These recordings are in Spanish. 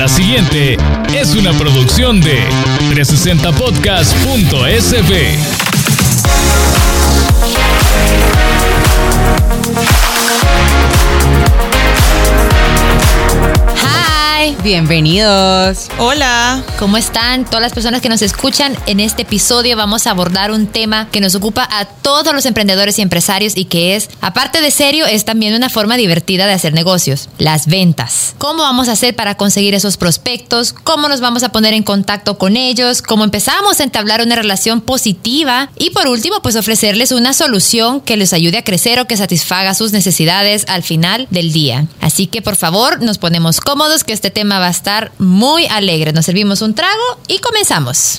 La siguiente es una producción de 360podcast.sb. Bienvenidos. Hola. ¿Cómo están todas las personas que nos escuchan? En este episodio vamos a abordar un tema que nos ocupa a todos los emprendedores y empresarios y que es, aparte de serio, es también una forma divertida de hacer negocios, las ventas. ¿Cómo vamos a hacer para conseguir esos prospectos? ¿Cómo nos vamos a poner en contacto con ellos? ¿Cómo empezamos a entablar una relación positiva? Y por último, pues ofrecerles una solución que les ayude a crecer o que satisfaga sus necesidades al final del día. Así que por favor, nos ponemos cómodos que este tema va a estar muy alegre. Nos servimos un trago y comenzamos.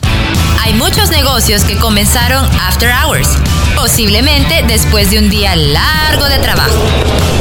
Hay muchos negocios que comenzaron after hours, posiblemente después de un día largo de trabajo.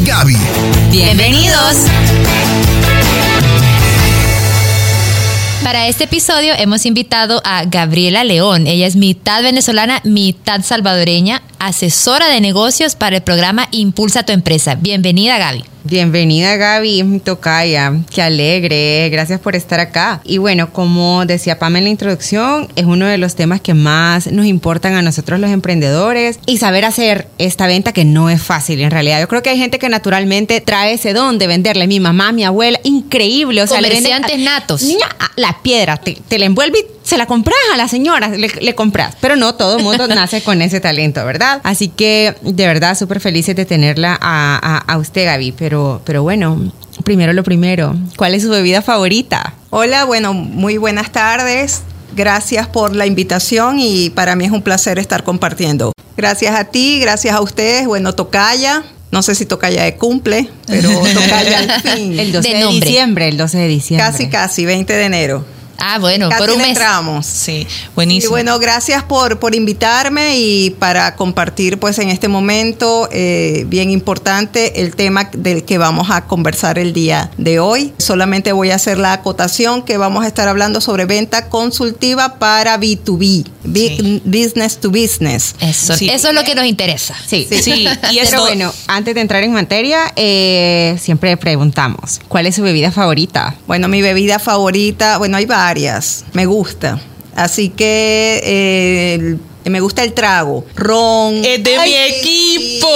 Gaby. Bienvenidos. Para este episodio hemos invitado a Gabriela León. Ella es mitad venezolana, mitad salvadoreña, asesora de negocios para el programa Impulsa tu empresa. Bienvenida, Gaby. Bienvenida Gaby, tocaya, qué alegre, gracias por estar acá. Y bueno, como decía Pam en la introducción, es uno de los temas que más nos importan a nosotros los emprendedores y saber hacer esta venta que no es fácil en realidad. Yo creo que hay gente que naturalmente trae ese don de venderle, mi mamá, mi abuela, increíble. O sea, Comerciantes natos. Niña, la piedra, te, te la envuelve y se la compras a la señora, le, compras. Pero no, todo el mundo nace con ese talento, ¿verdad? Así que de verdad súper felices de tenerla a, a, usted, Gaby. Pero, pero bueno, primero lo primero, ¿cuál es su bebida favorita? Hola, bueno, muy buenas tardes. Gracias por la invitación y para mí es un placer estar compartiendo. Gracias a ti, gracias a ustedes. Bueno, Tocaya, no sé si Tocaya de cumple, pero Tocaya al fin. El 12 de diciembre, el 12 de diciembre. Casi, casi, 20 de enero. Ah, bueno, por un mes. Entramos. Sí, buenísimo. Y bueno, gracias por, por invitarme y para compartir pues en este momento eh, bien importante el tema del que vamos a conversar el día de hoy. Solamente voy a hacer la acotación que vamos a estar hablando sobre venta consultiva para B2B, business to business. Eso, eso es lo que nos interesa. Sí, sí. Y eso, bueno, antes de entrar en materia, eh, siempre preguntamos, ¿cuál es su bebida favorita? Bueno, mi bebida favorita, bueno, hay varias me gusta. Así que eh, me gusta el trago. Ron. Es de mi equipo.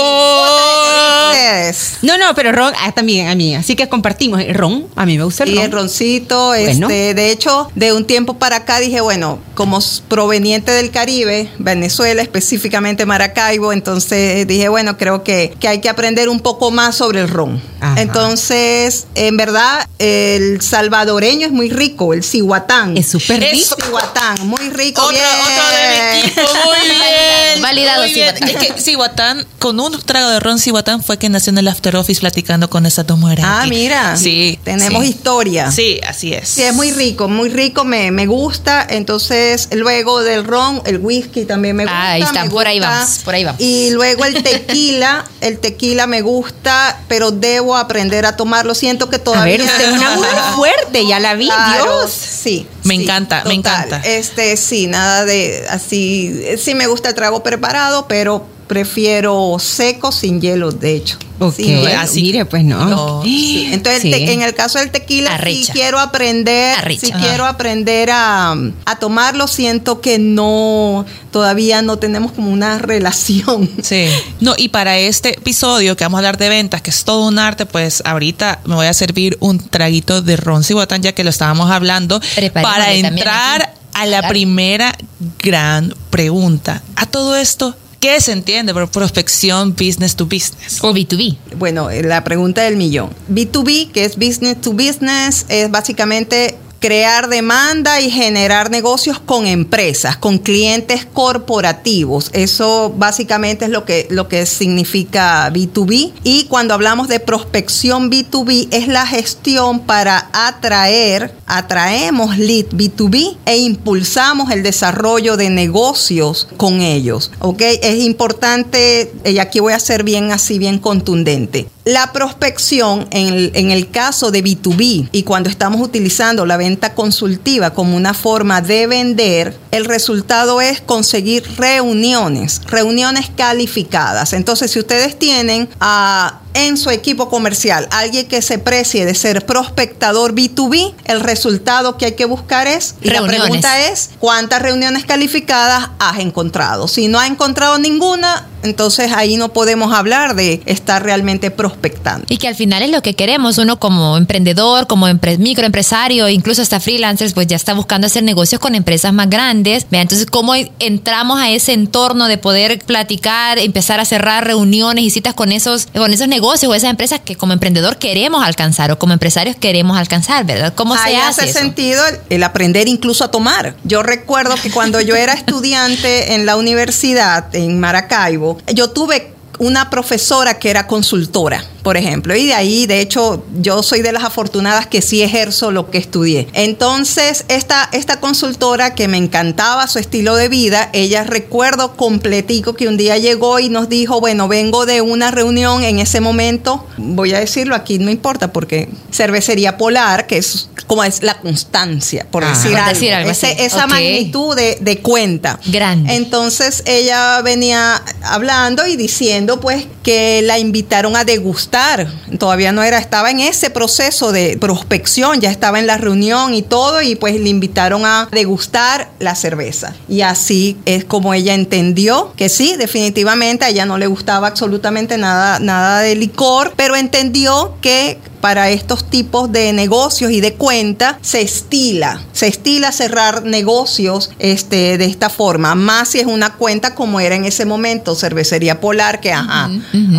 No, no, pero ron ah, también a mí. Así que compartimos. El ron, a mí me gusta el y el roncito. Este, de hecho, de un tiempo para acá dije, bueno, como proveniente del Caribe, Venezuela, específicamente Maracaibo, entonces dije, bueno, creo que, que hay que aprender un poco más sobre el ron. Entonces, en verdad, el salvadoreño es muy rico, el cihuatán. Es súper rico. El cihuatán, muy rico. Otro, de mi equipo, muy bien. Validado, muy bien. Es que cihuatán, con un trago de ron cihuatán fue que nació en el After Office platicando con esas dos mujeres. Ah, mira. Sí. Tenemos historia. Sí, así es. Sí, es muy rico, muy rico, me, me gusta. Entonces, luego del ron, el whisky también me gusta. ahí está, por ahí vamos, por ahí vamos. Y luego el tequila, el tequila me gusta, pero debo aprender a tomarlo. Siento que todavía. A ver, usted es una mujer fuerte, ya la vi, Dios. Sí. Me encanta, me encanta. Este, sí, nada de así. Sí me gusta el trago preparado, pero prefiero seco sin hielo, de hecho. Ok, así. Mire, pues no. Entonces, en el caso del tequila, si quiero aprender, si quiero aprender a, tomarlo, siento que no, todavía no tenemos como una relación. Sí. No, y para este episodio que vamos a hablar de ventas, que es todo un arte, pues ahorita me voy a servir un traguito de ron botán ya que lo estábamos hablando, para entrar a la primera gran pregunta. A todo esto, ¿Qué se entiende por prospección business to business? O B2B. Bueno, la pregunta del millón. B2B, que es business to business, es básicamente crear demanda y generar negocios con empresas, con clientes corporativos. Eso básicamente es lo que, lo que significa B2B. Y cuando hablamos de prospección B2B, es la gestión para atraer, atraemos lead B2B e impulsamos el desarrollo de negocios con ellos. ¿Ok? Es importante, y aquí voy a ser bien así, bien contundente. La prospección en el caso de B2B y cuando estamos utilizando la venta consultiva como una forma de vender, el resultado es conseguir reuniones, reuniones calificadas. Entonces, si ustedes tienen a en su equipo comercial alguien que se precie de ser prospectador B2B, el resultado que hay que buscar es, y la pregunta es, ¿cuántas reuniones calificadas has encontrado? Si no ha encontrado ninguna, entonces ahí no podemos hablar de estar realmente prospectando. Y que al final es lo que queremos, uno como emprendedor, como microempresario, incluso hasta freelancers, pues ya está buscando hacer negocios con empresas más grandes. Entonces, ¿cómo entramos a ese entorno de poder platicar, empezar a cerrar reuniones y citas con esos, con esos negocios o esas empresas que como emprendedor queremos alcanzar o como empresarios queremos alcanzar, ¿verdad? ¿Cómo se hace? hace sentido el aprender incluso a tomar. Yo recuerdo que cuando yo era estudiante en la universidad en Maracaibo, yo tuve una profesora que era consultora por ejemplo. Y de ahí, de hecho, yo soy de las afortunadas que sí ejerzo lo que estudié. Entonces, esta, esta consultora que me encantaba su estilo de vida, ella recuerdo completico que un día llegó y nos dijo, bueno, vengo de una reunión en ese momento, voy a decirlo aquí, no importa, porque cervecería polar, que es como es la constancia, por decir algo, esa magnitud de, de cuenta. Grande. Entonces, ella venía hablando y diciendo, pues, que la invitaron a degustar Todavía no era, estaba en ese proceso de prospección, ya estaba en la reunión y todo, y pues le invitaron a degustar la cerveza. Y así es como ella entendió que sí, definitivamente a ella no le gustaba absolutamente nada, nada de licor, pero entendió que para estos tipos de negocios y de cuenta se estila, se estila cerrar negocios este, de esta forma, más si es una cuenta como era en ese momento, cervecería polar, que ajá.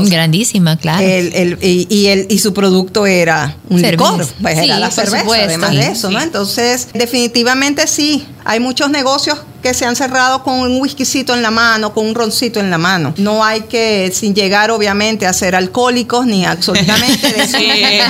grandísima, claro. El, y, el, y su producto era un licor, pues era la cerveza, además de eso, ¿no? Entonces, definitivamente sí, hay muchos negocios que se han cerrado con un whiskycito en la mano, con un roncito en la mano. No hay que, sin llegar obviamente a ser alcohólicos ni absolutamente de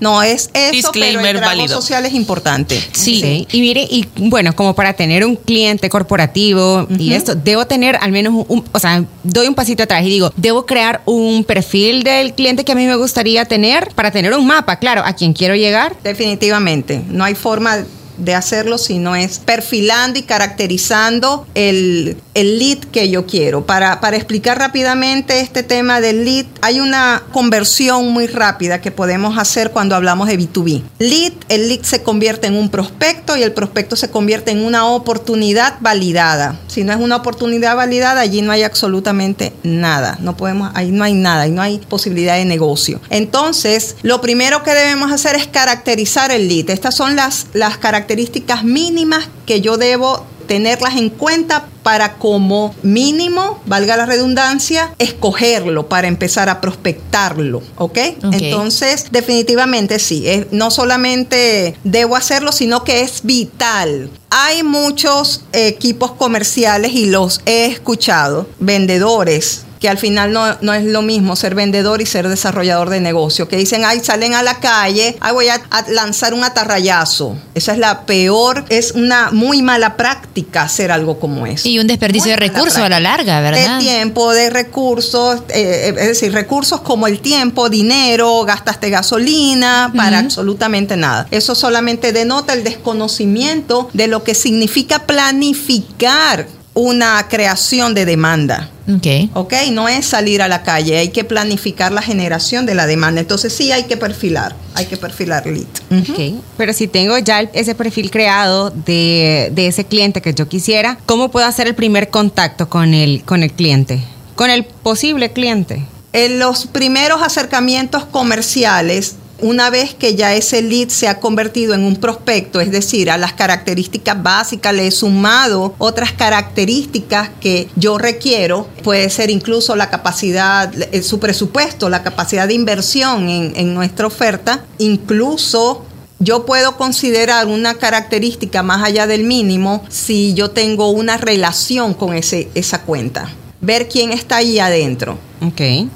No es eso, pero el trabajo social es importante. Sí. Y mire, y bueno, como para tener un cliente corporativo y esto, debo tener al menos un, o sea, doy un pasito atrás y digo, debo crear un perfil del cliente que a mí me gustaría tener para tener un mapa, claro, a quien quiero llegar. Definitivamente. No hay forma de hacerlo, sino es perfilando y caracterizando el, el lead que yo quiero. Para, para explicar rápidamente este tema del lead, hay una conversión muy rápida que podemos hacer cuando hablamos de B2B. Lead, el lead se convierte en un prospecto y el prospecto se convierte en una oportunidad validada. Si no es una oportunidad validada, allí no hay absolutamente nada. No podemos, ahí no hay nada, ahí no hay posibilidad de negocio. Entonces, lo primero que debemos hacer es caracterizar el lead. Estas son las, las características características mínimas que yo debo tenerlas en cuenta para como mínimo, valga la redundancia, escogerlo para empezar a prospectarlo, ¿ok? Entonces, definitivamente sí, no solamente debo hacerlo, sino que es vital. Hay muchos equipos comerciales y los he escuchado, vendedores que al final no, es lo mismo ser vendedor y ser desarrollador de negocio, que dicen, ay, salen a la calle, ay, voy a, lanzar un atarrayazo. Esa es la peor, es una muy mala práctica hacer algo como eso. Y un desperdicio de recursos a la larga, ¿verdad? De tiempo, de recursos, eh, es decir, recursos como el tiempo, dinero, gastaste gasolina, para absolutamente nada. Eso solamente denota el desconocimiento de lo que significa planificar una creación de demanda. Okay. ok. No es salir a la calle, hay que planificar la generación de la demanda. Entonces sí hay que perfilar, hay que perfilar lead. okay. Pero si tengo ya ese perfil creado de, de, ese cliente que yo quisiera, ¿cómo puedo hacer el primer contacto con el, con el cliente? Con el posible cliente. En los primeros acercamientos comerciales una vez que ya ese lead se ha convertido en un prospecto, es decir, a las características básicas le he sumado otras características que yo requiero, puede ser incluso la capacidad, su presupuesto, la capacidad de inversión en, nuestra oferta, incluso yo puedo considerar una característica más allá del mínimo si yo tengo una relación con ese, esa cuenta. Ver quién está ahí adentro.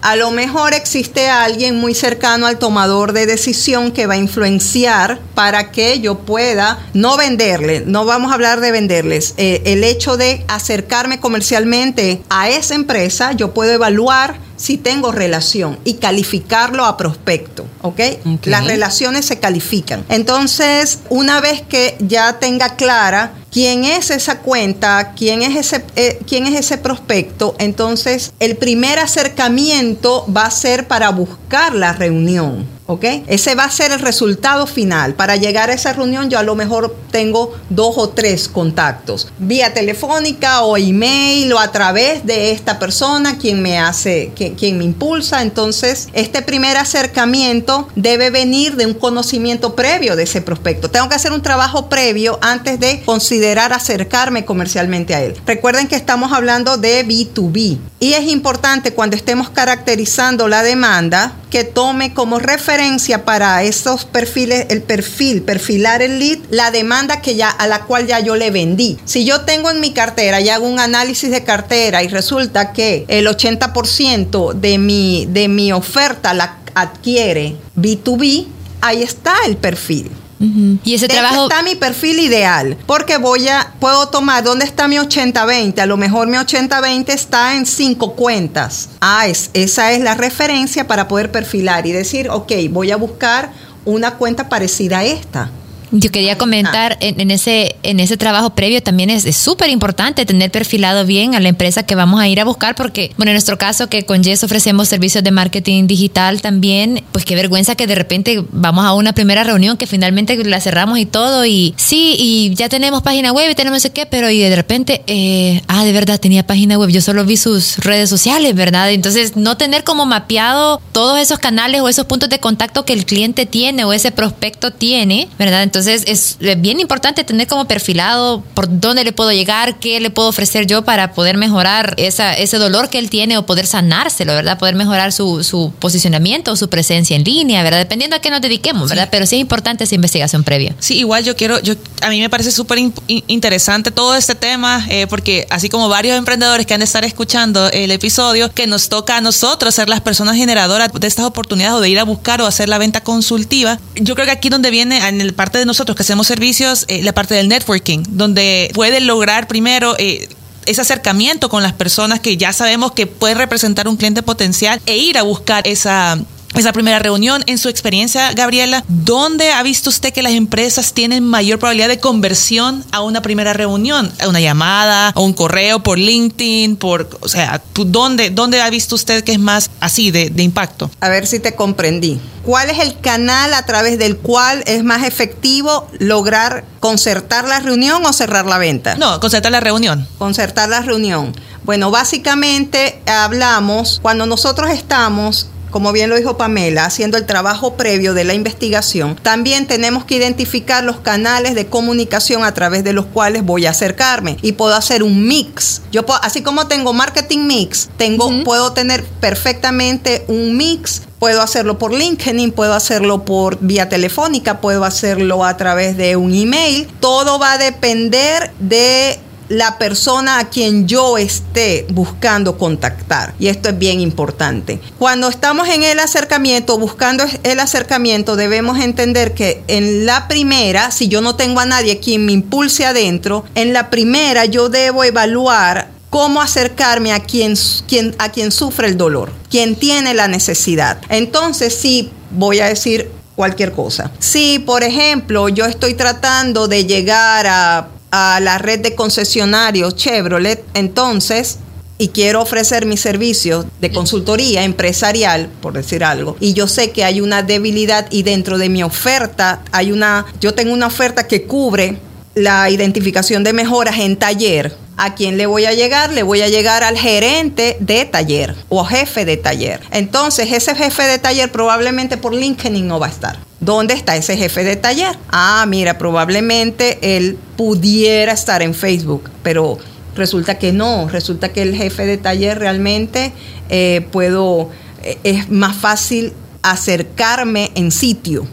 A lo mejor existe alguien muy cercano al tomador de decisión que va a influenciar para que yo pueda no venderle, no vamos a hablar de venderles, eh, el hecho de acercarme comercialmente a esa empresa, yo puedo evaluar si tengo relación y calificarlo a prospecto, ¿ok? Las relaciones se califican. Entonces, una vez que ya tenga clara quién es esa cuenta, quién es ese, eh, quién es ese prospecto, entonces el primer acercamiento va a ser para buscar la reunión. ¿Ok? Ese va a ser el resultado final. Para llegar a esa reunión yo a lo mejor tengo dos o tres contactos, vía telefónica o email o a través de esta persona quien me hace, quien, me impulsa. Entonces, este primer acercamiento debe venir de un conocimiento previo de ese prospecto. Tengo que hacer un trabajo previo antes de considerar acercarme comercialmente a él. Recuerden que estamos hablando de B2B y es importante cuando estemos caracterizando la demanda que tome como referencia para esos perfiles, el perfil, perfilar el lead, la demanda que ya, a la cual ya yo le vendí. Si yo tengo en mi cartera y hago un análisis de cartera y resulta que el 80% de mi, de mi oferta la adquiere B2B, ahí está el perfil. Y ese trabajo está mi perfil ideal, porque voy a puedo tomar dónde está mi 80-20, a lo mejor mi 80-20 está en cinco cuentas. Ah, es, esa es la referencia para poder perfilar y decir, ok, voy a buscar una cuenta parecida a esta. Yo quería comentar en, ese en ese trabajo previo también es súper importante tener perfilado bien a la empresa que vamos a ir a buscar porque, bueno, en nuestro caso que con Jess ofrecemos servicios de marketing digital también, pues qué vergüenza que de repente vamos a una primera reunión que finalmente la cerramos y todo y sí, y ya tenemos página web y tenemos ese qué, pero y de repente, eh, ah, de verdad tenía página web, yo solo vi sus redes sociales, ¿verdad? Entonces no tener como mapeado todos esos canales o esos puntos de contacto que el cliente tiene o ese prospecto tiene, ¿verdad? Entonces, entonces es bien importante tener como perfilado por dónde le puedo llegar, qué le puedo ofrecer yo para poder mejorar esa, ese dolor que él tiene o poder sanárselo, ¿verdad? Poder mejorar su, su posicionamiento o su presencia en línea, ¿verdad? Dependiendo a qué nos dediquemos, ¿verdad? Pero sí es importante esa investigación previa. Sí, igual yo quiero, yo a mí me parece súper interesante todo este tema, eh, porque así como varios emprendedores que han de estar escuchando el episodio, que nos toca a nosotros ser las personas generadoras de estas oportunidades o de ir a buscar o hacer la venta consultiva, yo creo que aquí donde viene en el parte de nosotros que hacemos servicios, eh, la parte del networking, donde puede lograr primero... Eh, ese acercamiento con las personas que ya sabemos que puede representar un cliente potencial e ir a buscar esa esa primera reunión. En su experiencia, Gabriela, ¿dónde ha visto usted que las empresas tienen mayor probabilidad de conversión a una primera reunión? ¿A una llamada, a un correo por LinkedIn? Por, o sea, ¿dónde, ¿dónde ha visto usted que es más así de, de impacto? A ver si te comprendí. ¿Cuál es el canal a través del cual es más efectivo lograr concertar la reunión o cerrar la venta? No, concertar la reunión. Concertar la reunión. Bueno, básicamente hablamos cuando nosotros estamos como bien lo dijo Pamela, haciendo el trabajo previo de la investigación, también tenemos que identificar los canales de comunicación a través de los cuales voy a acercarme y puedo hacer un mix. Yo así como tengo marketing mix, tengo, puedo tener perfectamente un mix Puedo hacerlo por LinkedIn, puedo hacerlo por vía telefónica, puedo hacerlo a través de un email. Todo va a depender de la persona a quien yo esté buscando contactar. Y esto es bien importante. Cuando estamos en el acercamiento, buscando el acercamiento, debemos entender que en la primera, si yo no tengo a nadie quien me impulse adentro, en la primera yo debo evaluar cómo acercarme a quien, quien, a quien sufre el dolor, quien tiene la necesidad. Entonces, sí, voy a decir cualquier cosa. Si, por ejemplo, yo estoy tratando de llegar a a la red de concesionarios Chevrolet, entonces, y quiero ofrecer mis servicios de consultoría empresarial, por decir algo, y yo sé que hay una debilidad y dentro de mi oferta hay una, yo tengo una oferta que cubre la identificación de mejoras en taller, ¿A quién le voy a llegar? Le voy a llegar al gerente de taller o jefe de taller. Entonces, ese jefe de taller probablemente por LinkedIn no va a estar. ¿Dónde está ese jefe de taller? Ah, mira, probablemente él pudiera estar en Facebook, pero resulta que no. Resulta que el jefe de taller realmente eh, puedo, eh, es más fácil acercarme en sitio.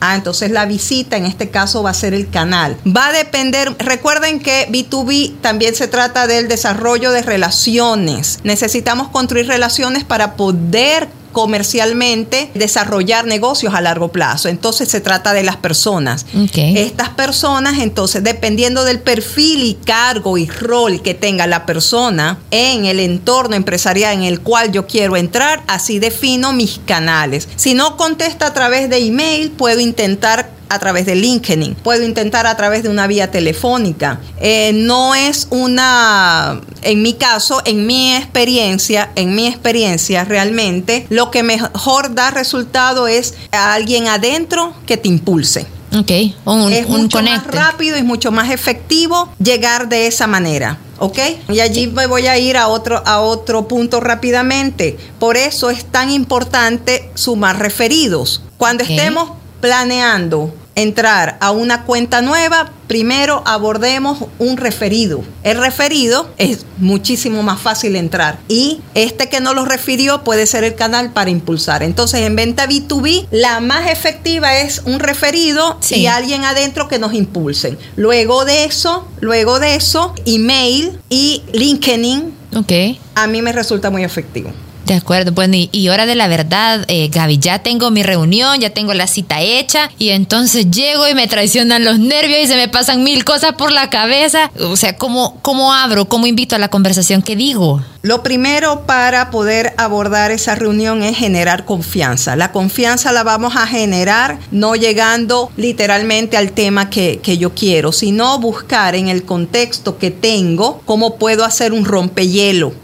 Ah, entonces la visita en este caso va a ser el canal. Va a depender, recuerden que B2B también se trata del desarrollo de relaciones. Necesitamos construir relaciones para poder comercialmente desarrollar negocios a largo plazo. Entonces se trata de las personas. Estas personas, entonces, dependiendo del perfil y cargo y rol que tenga la persona en el entorno empresarial en el cual yo quiero entrar, así defino mis canales. Si no contesta a través de email, puedo intentar a través de LinkedIn, puedo intentar a través de una vía telefónica. Eh, no es una, en mi caso, en mi experiencia, en mi experiencia realmente, lo que mejor da resultado es a alguien adentro que te impulse. Ok, un, es mucho más rápido y mucho más efectivo llegar de esa manera. ¿ok? Y allí me voy a ir a otro, a otro punto rápidamente. Por eso es tan importante sumar referidos. Cuando estemos planeando entrar a una cuenta nueva, primero abordemos un referido. El referido es muchísimo más fácil entrar y este que no lo refirió puede ser el canal para impulsar. Entonces en venta B2B la más efectiva es un referido y alguien adentro que nos impulsen. Luego de eso, luego de eso, email y LinkedIn. Okay. A mí me resulta muy efectivo. De acuerdo, bueno, y, hora de la verdad, eh, Gaby, ya tengo mi reunión, ya tengo la cita hecha y entonces llego y me traicionan los nervios y se me pasan mil cosas por la cabeza. O sea, ¿cómo, cómo abro, cómo invito a la conversación? ¿Qué digo? Lo primero para poder abordar esa reunión es generar confianza. La confianza la vamos a generar no llegando literalmente al tema que, yo quiero, sino buscar en el contexto que tengo cómo puedo hacer un rompehielo.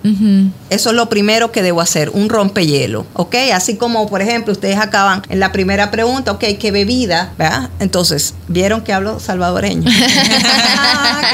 Eso es lo primero que debo hacer, un rompehielo, ¿ok? Así como, por ejemplo, ustedes acaban en la primera pregunta, ok, ¿qué bebida? ¿verdad? Entonces, ¿vieron que hablo salvadoreño? Ah,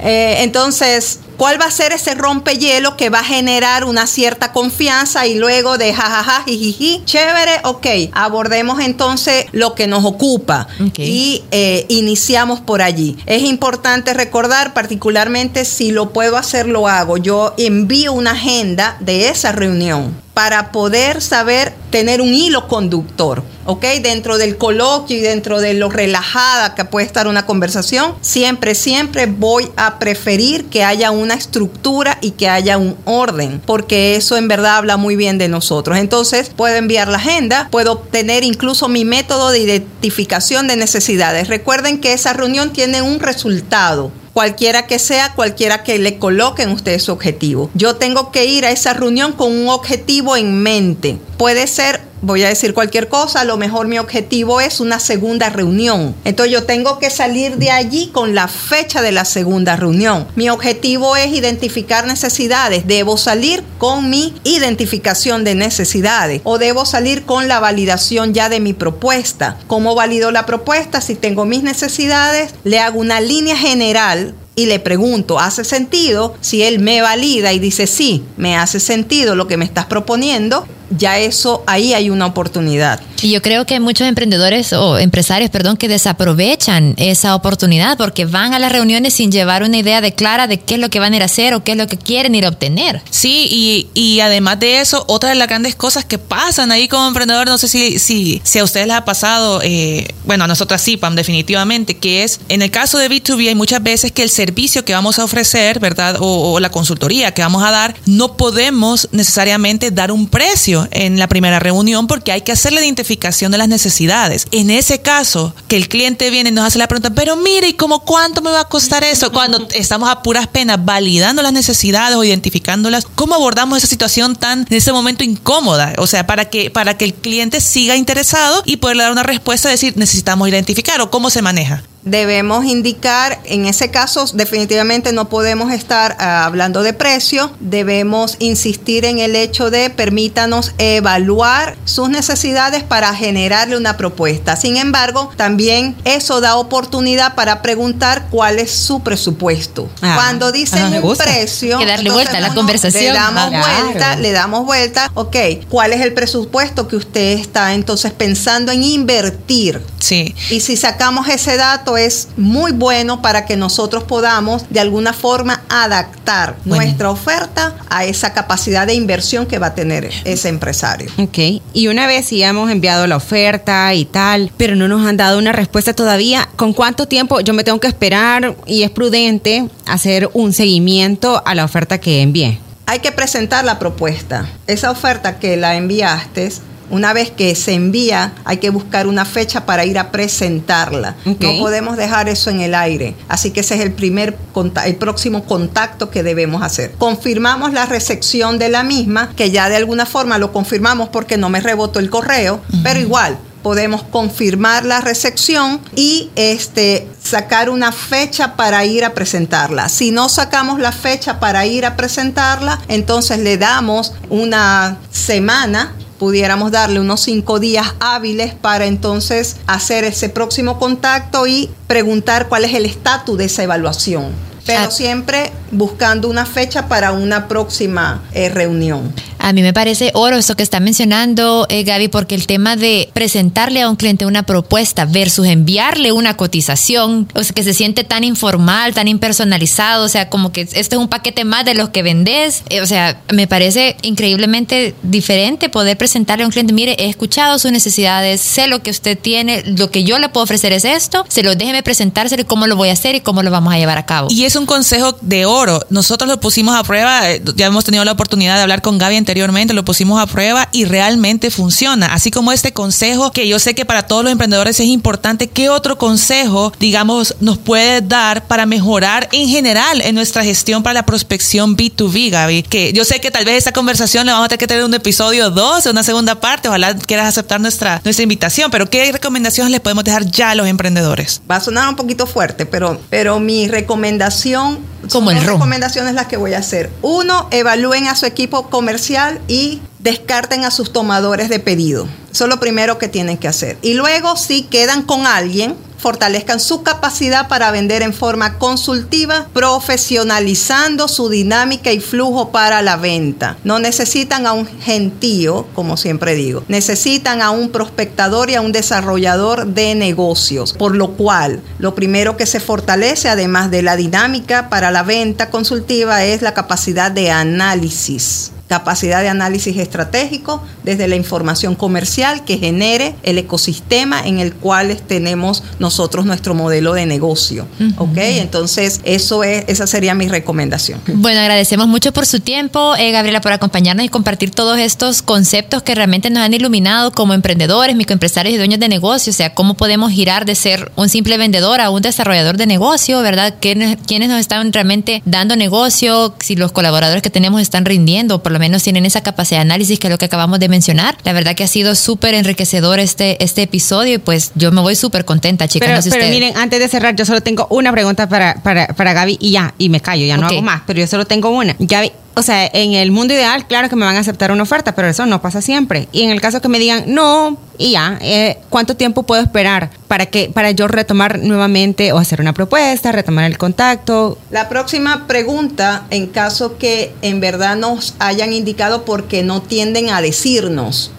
eh, entonces, ¿Cuál va a ser ese rompehielo que va a generar una cierta confianza y luego de jajaja, jijiji, chévere, ok, abordemos entonces lo que nos ocupa y eh, iniciamos por allí. Es importante recordar, particularmente si lo puedo hacer, lo hago. Yo envío una agenda de esa reunión para poder saber tener un hilo conductor, ¿ok? Dentro del coloquio y dentro de lo relajada que puede estar una conversación, siempre, siempre voy a preferir que haya una estructura y que haya un orden, porque eso en verdad habla muy bien de nosotros. Entonces, puedo enviar la agenda, puedo obtener incluso mi método de identificación de necesidades. Recuerden que esa reunión tiene un resultado cualquiera que sea, cualquiera que le coloquen ustedes su objetivo. Yo tengo que ir a esa reunión con un objetivo en mente. Puede ser voy a decir cualquier cosa, a lo mejor mi objetivo es una segunda reunión. Entonces yo tengo que salir de allí con la fecha de la segunda reunión. Mi objetivo es identificar necesidades. Debo salir con mi identificación de necesidades o debo salir con la validación ya de mi propuesta. ¿Cómo valido la propuesta? Si tengo mis necesidades, le hago una línea general y le pregunto, ¿hace sentido? Si él me valida y dice, sí, me hace sentido lo que me estás proponiendo, ya eso, ahí hay una oportunidad. Y yo creo que hay muchos emprendedores o empresarios, perdón, que desaprovechan esa oportunidad porque van a las reuniones sin llevar una idea de clara de qué es lo que van a ir a hacer o qué es lo que quieren ir a obtener. Sí, y, y además de eso, otra de las grandes cosas que pasan ahí como emprendedor, no sé si, si, si a ustedes les ha pasado, eh, bueno, a nosotras sí, Pam, definitivamente, que es, en el caso de B2B hay muchas veces que el servicio que vamos a ofrecer, ¿verdad? O, o la consultoría que vamos a dar, no podemos necesariamente dar un precio en la primera reunión porque hay que hacer la identificación de las necesidades. En ese caso, que el cliente viene y nos hace la pregunta, pero mire, ¿y cómo cuánto me va a costar eso? Cuando estamos a puras penas validando las necesidades o identificándolas, ¿cómo abordamos esa situación tan, en ese momento incómoda? O sea, para que, para que el cliente siga interesado y poderle dar una respuesta, decir, necesitamos identificar o cómo se maneja debemos indicar, en ese caso definitivamente no podemos estar ah, hablando de precio, debemos insistir en el hecho de permítanos evaluar sus necesidades para generarle una propuesta. Sin embargo, también eso da oportunidad para preguntar cuál es su presupuesto. Ah, Cuando dicen un precio, que darle vuelta a la conversación. Le damos vuelta, le damos vuelta, ok, ¿cuál es el presupuesto que usted está entonces pensando en invertir? Sí. Y si sacamos ese dato es muy bueno para que nosotros podamos de alguna forma adaptar nuestra oferta a esa capacidad de inversión que va a tener ese empresario. Ok. Y una vez si hemos enviado la oferta y tal, pero no nos han dado una respuesta todavía, ¿con cuánto tiempo yo me tengo que esperar y es prudente hacer un seguimiento a la oferta que envié? Hay que presentar la propuesta. Esa oferta que la enviaste una vez que se envía, hay que buscar una fecha para ir a presentarla. No podemos dejar eso en el aire. Así que ese es el primer el próximo contacto que debemos hacer. Confirmamos la recepción de la misma, que ya de alguna forma lo confirmamos porque no me rebotó el correo, pero igual podemos confirmar la recepción y este sacar una fecha para ir a presentarla. Si no sacamos la fecha para ir a presentarla, entonces le damos una semana pudiéramos darle unos cinco días hábiles para entonces hacer ese próximo contacto y preguntar cuál es el estatus de esa evaluación. Pero ah. siempre buscando una fecha para una próxima eh, reunión. A mí me parece oro eso que está mencionando eh, Gaby, porque el tema de presentarle a un cliente una propuesta versus enviarle una cotización, o sea, que se siente tan informal, tan impersonalizado, o sea, como que este es un paquete más de los que vendes, eh, o sea, me parece increíblemente diferente poder presentarle a un cliente, mire, he escuchado sus necesidades, sé lo que usted tiene, lo que yo le puedo ofrecer es esto, se lo déjeme presentárselo, cómo lo voy a hacer y cómo lo vamos a llevar a cabo. Y es un consejo de oro. Nosotros lo pusimos a prueba, eh, ya hemos tenido la oportunidad de hablar con Gaby lo pusimos a prueba y realmente funciona. Así como este consejo que yo sé que para todos los emprendedores es importante, ¿qué otro consejo, digamos, nos puede dar para mejorar en general en nuestra gestión para la prospección B2B, Gaby? Que yo sé que tal vez esta conversación le vamos a tener que tener un episodio 2, una segunda parte, ojalá quieras aceptar nuestra, nuestra invitación, pero ¿qué recomendaciones les podemos dejar ya a los emprendedores? Va a sonar un poquito fuerte, pero, pero mi recomendación como el recomendaciones las que voy a hacer. Uno, evalúen a su equipo comercial y descarten a sus tomadores de pedido. Eso es lo primero que tienen que hacer. Y luego, si quedan con alguien, fortalezcan su capacidad para vender en forma consultiva, profesionalizando su dinámica y flujo para la venta. No necesitan a un gentío, como siempre digo, necesitan a un prospectador y a un desarrollador de negocios, por lo cual lo primero que se fortalece, además de la dinámica para la venta consultiva, es la capacidad de análisis capacidad de análisis estratégico desde la información comercial que genere el ecosistema en el cual tenemos nosotros nuestro modelo de negocio. ¿Ok? Entonces, eso es, esa sería mi recomendación. Bueno, agradecemos mucho por su tiempo, eh, Gabriela, por acompañarnos y compartir todos estos conceptos que realmente nos han iluminado como emprendedores, microempresarios y dueños de negocio. O sea, cómo podemos girar de ser un simple vendedor a un desarrollador de negocio, ¿verdad? ¿Quiénes nos están realmente dando negocio? Si los colaboradores que tenemos están rindiendo, por lo menos tienen esa capacidad de análisis que es lo que acabamos de mencionar. La verdad que ha sido súper enriquecedor este, este episodio y pues yo me voy súper contenta, chicas. Pero, miren, antes de cerrar, yo solo tengo una pregunta para, para, para Gaby y ya, y me callo, ya no hago más, pero yo solo tengo una. Gaby, o sea, en el mundo ideal, claro que me van a aceptar una oferta, pero eso no pasa siempre. Y en el caso que me digan, no, y ya, eh, ¿cuánto tiempo puedo esperar para que para yo retomar nuevamente o hacer una propuesta, retomar el contacto? La próxima pregunta, en caso que en verdad nos hayan indicado porque no tienden a decirnos.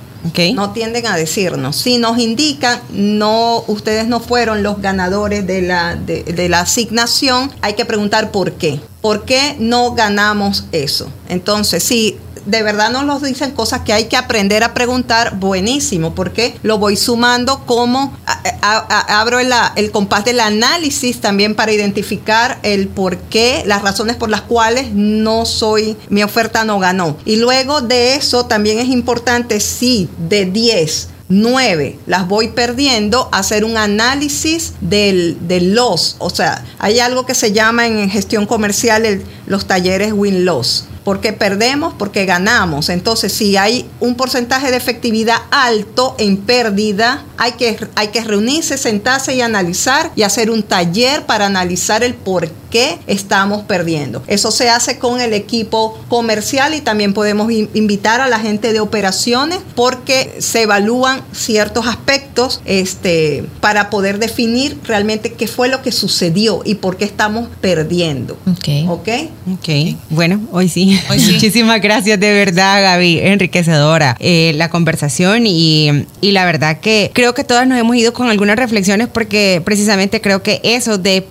No tienden a decirnos. Si nos indican, no, ustedes no fueron los ganadores de la, de la asignación, hay que preguntar por qué. ¿Por qué no ganamos eso? Entonces, si de verdad nos lo dicen cosas que hay que aprender a preguntar, buenísimo, porque lo voy sumando como abro el compás del análisis también para identificar el por qué, las razones por las cuales no soy, mi oferta no ganó. Y luego de eso también es importante si de 10 9 las voy perdiendo, hacer un análisis del, loss. O sea, hay algo que se llama en gestión comercial los talleres win-loss. Porque perdemos, porque ganamos. Entonces, si hay un porcentaje de efectividad alto en pérdida, hay que, hay que reunirse, sentarse y analizar y hacer un taller para analizar el por que estamos perdiendo. Eso se hace con el equipo comercial y también podemos invitar a la gente de operaciones porque se evalúan ciertos aspectos este, para poder definir realmente qué fue lo que sucedió y por qué estamos perdiendo. Ok. Ok. Ok. Bueno, hoy sí. Muchísimas gracias de verdad, Gaby. Enriquecedora eh, la conversación y, y la verdad que creo que todas nos hemos ido con algunas reflexiones porque precisamente creo que eso de...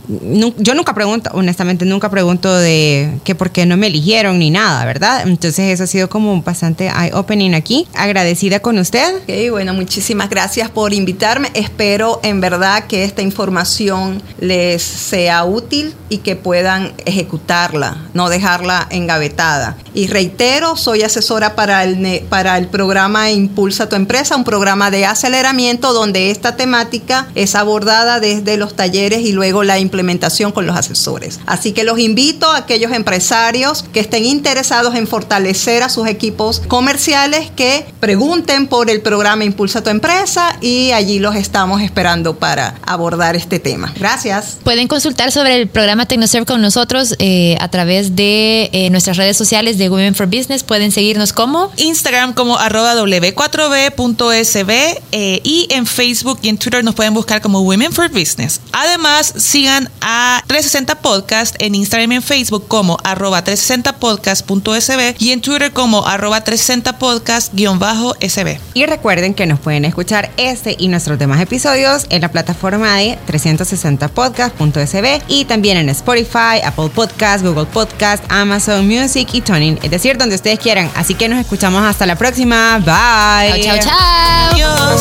Yo nunca pregunto, honestamente, nunca pregunto de que por qué no me eligieron ni nada, ¿verdad? Entonces eso ha sido como bastante eye-opening aquí. Agradecida con usted. Ok, bueno, muchísimas gracias por invitarme. Espero en verdad que esta información les sea útil y que puedan ejecutarla, no dejarla engavetada. Y reitero, soy asesora para el, para el programa Impulsa tu empresa, un programa de aceleramiento donde esta temática es abordada desde los talleres y luego la implementación con los asesores. Así que los invito a aquellos empresarios que estén interesados en fortalecer a sus equipos comerciales que pregunten por el programa Impulsa tu empresa y allí los estamos esperando para abordar este tema. Gracias. Pueden consultar sobre el programa TecnoServe con nosotros eh, a través de eh, nuestras redes sociales de Women for Business. Pueden seguirnos como Instagram como arroba w4b.sb eh, y en Facebook y en Twitter nos pueden buscar como Women for Business. Además, sigan a 360 Podcast en Instagram y en Facebook como arroba 360podcast.sb y en Twitter como arroba 360podcast-sb. Y recuerden que nos pueden escuchar este y nuestros demás episodios en la plataforma de 360podcast.sb y también en Spotify, Apple Podcast, Google Podcast, Amazon Music y Tuning, es decir, donde ustedes quieran. Así que nos escuchamos hasta la próxima. Bye. Chao, chao, chao. Adiós.